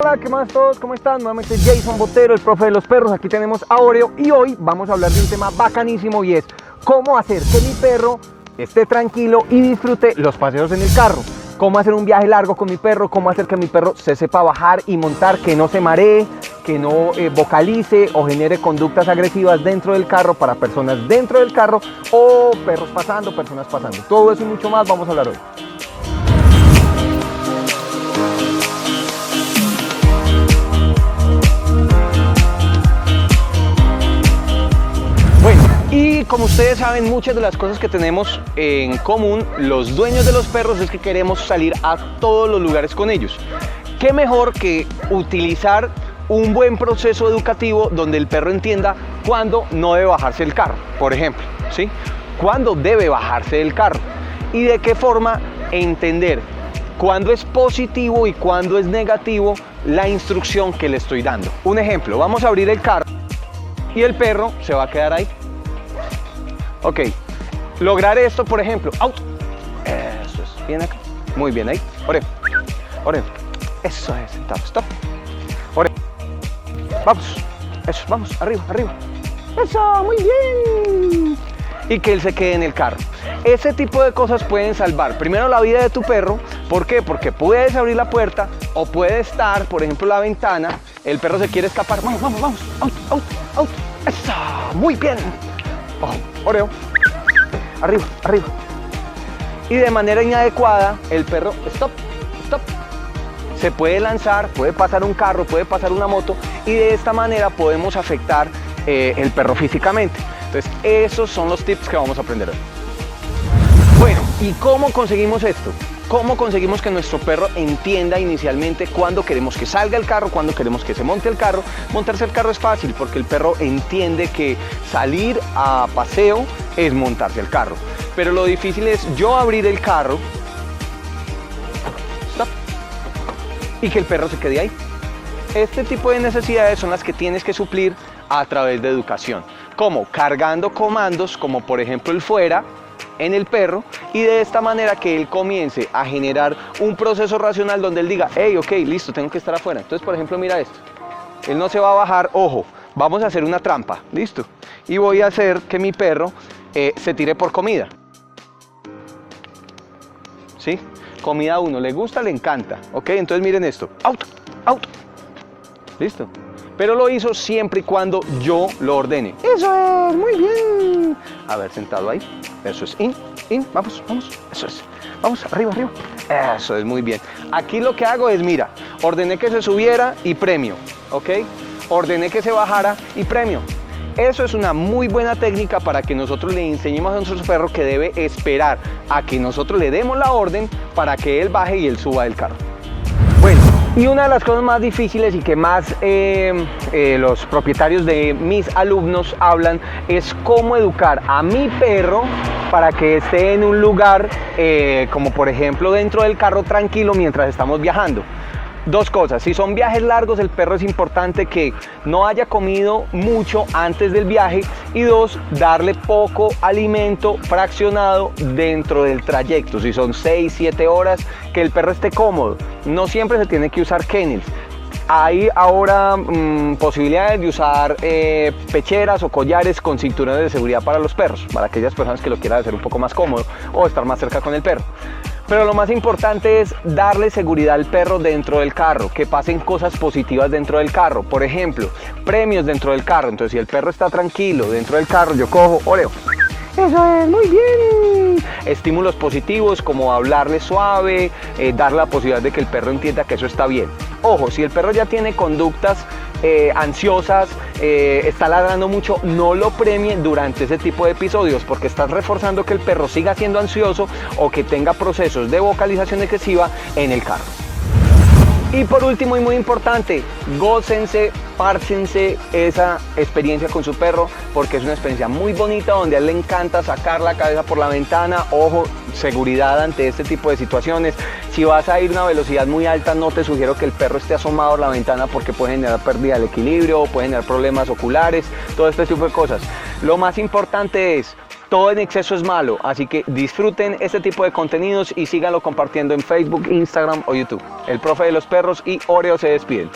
Hola, ¿qué más todos? ¿Cómo están? Nuevamente Jason Botero, el profe de los perros. Aquí tenemos a Oreo y hoy vamos a hablar de un tema bacanísimo y es cómo hacer que mi perro esté tranquilo y disfrute los paseos en el carro. Cómo hacer un viaje largo con mi perro, cómo hacer que mi perro se sepa bajar y montar, que no se maree, que no eh, vocalice o genere conductas agresivas dentro del carro para personas dentro del carro o perros pasando, personas pasando. Todo eso y mucho más vamos a hablar hoy. Como ustedes saben, muchas de las cosas que tenemos en común los dueños de los perros es que queremos salir a todos los lugares con ellos. ¿Qué mejor que utilizar un buen proceso educativo donde el perro entienda cuándo no debe bajarse del carro, por ejemplo, ¿sí? Cuándo debe bajarse del carro y de qué forma entender cuándo es positivo y cuándo es negativo la instrucción que le estoy dando. Un ejemplo, vamos a abrir el carro y el perro se va a quedar ahí. Ok, lograr esto, por ejemplo, auto. Eso es, bien acá. Muy bien ahí. Ore, ore. Eso es, stop, stop. Ore. Vamos, eso, vamos, arriba, arriba. Eso, muy bien. Y que él se quede en el carro. Ese tipo de cosas pueden salvar primero la vida de tu perro. ¿Por qué? Porque puedes abrir la puerta o puede estar, por ejemplo, la ventana. El perro se quiere escapar. Vamos, vamos, vamos. Out, out, out. Eso, muy bien. Oreo. Arriba, arriba. Y de manera inadecuada, el perro, stop, stop. Se puede lanzar, puede pasar un carro, puede pasar una moto y de esta manera podemos afectar eh, el perro físicamente. Entonces, esos son los tips que vamos a aprender hoy. Bueno, ¿y cómo conseguimos esto? ¿Cómo conseguimos que nuestro perro entienda inicialmente cuándo queremos que salga el carro, cuándo queremos que se monte el carro? Montarse el carro es fácil porque el perro entiende que salir a paseo es montarse el carro. Pero lo difícil es yo abrir el carro y que el perro se quede ahí. Este tipo de necesidades son las que tienes que suplir a través de educación. como Cargando comandos como por ejemplo el fuera, en el perro y de esta manera que él comience a generar un proceso racional donde él diga, hey, ok, listo, tengo que estar afuera. Entonces, por ejemplo, mira esto. Él no se va a bajar, ojo, vamos a hacer una trampa, listo. Y voy a hacer que mi perro eh, se tire por comida. ¿Sí? Comida uno, le gusta, le encanta. Ok, entonces miren esto. Auto, auto. Listo. Pero lo hizo siempre y cuando yo lo ordene. Eso es, muy bien. A ver, sentado ahí. Eso es, in, in, vamos, vamos. Eso es. Vamos, arriba, arriba. Eso es, muy bien. Aquí lo que hago es, mira, ordené que se subiera y premio, ¿ok? Ordené que se bajara y premio. Eso es una muy buena técnica para que nosotros le enseñemos a nuestro perro que debe esperar a que nosotros le demos la orden para que él baje y él suba del carro. Bueno, y una de las cosas más difíciles y que más eh, eh, los propietarios de mis alumnos hablan es cómo educar a mi perro para que esté en un lugar eh, como por ejemplo dentro del carro tranquilo mientras estamos viajando. Dos cosas, si son viajes largos el perro es importante que no haya comido mucho antes del viaje y dos, darle poco alimento fraccionado dentro del trayecto. Si son 6, 7 horas, que el perro esté cómodo. No siempre se tiene que usar kennels. Hay ahora mmm, posibilidades de usar eh, pecheras o collares con cinturones de seguridad para los perros, para aquellas personas que lo quieran hacer un poco más cómodo o estar más cerca con el perro. Pero lo más importante es darle seguridad al perro dentro del carro, que pasen cosas positivas dentro del carro. Por ejemplo, premios dentro del carro. Entonces, si el perro está tranquilo dentro del carro, yo cojo, oleo. Eso es, muy bien. Estímulos positivos como hablarle suave, eh, dar la posibilidad de que el perro entienda que eso está bien. Ojo, si el perro ya tiene conductas eh, ansiosas, eh, está ladrando mucho, no lo premien durante ese tipo de episodios porque estás reforzando que el perro siga siendo ansioso o que tenga procesos de vocalización excesiva en el carro. Y por último y muy importante, gócense, párcense esa experiencia con su perro porque es una experiencia muy bonita donde a él le encanta sacar la cabeza por la ventana, ojo, seguridad ante este tipo de situaciones. Si vas a ir a una velocidad muy alta, no te sugiero que el perro esté asomado a la ventana porque puede generar pérdida del equilibrio, puede generar problemas oculares, todo este tipo de cosas. Lo más importante es todo en exceso es malo, así que disfruten este tipo de contenidos y síganlo compartiendo en Facebook, Instagram o YouTube. El profe de los perros y Oreo se despiden.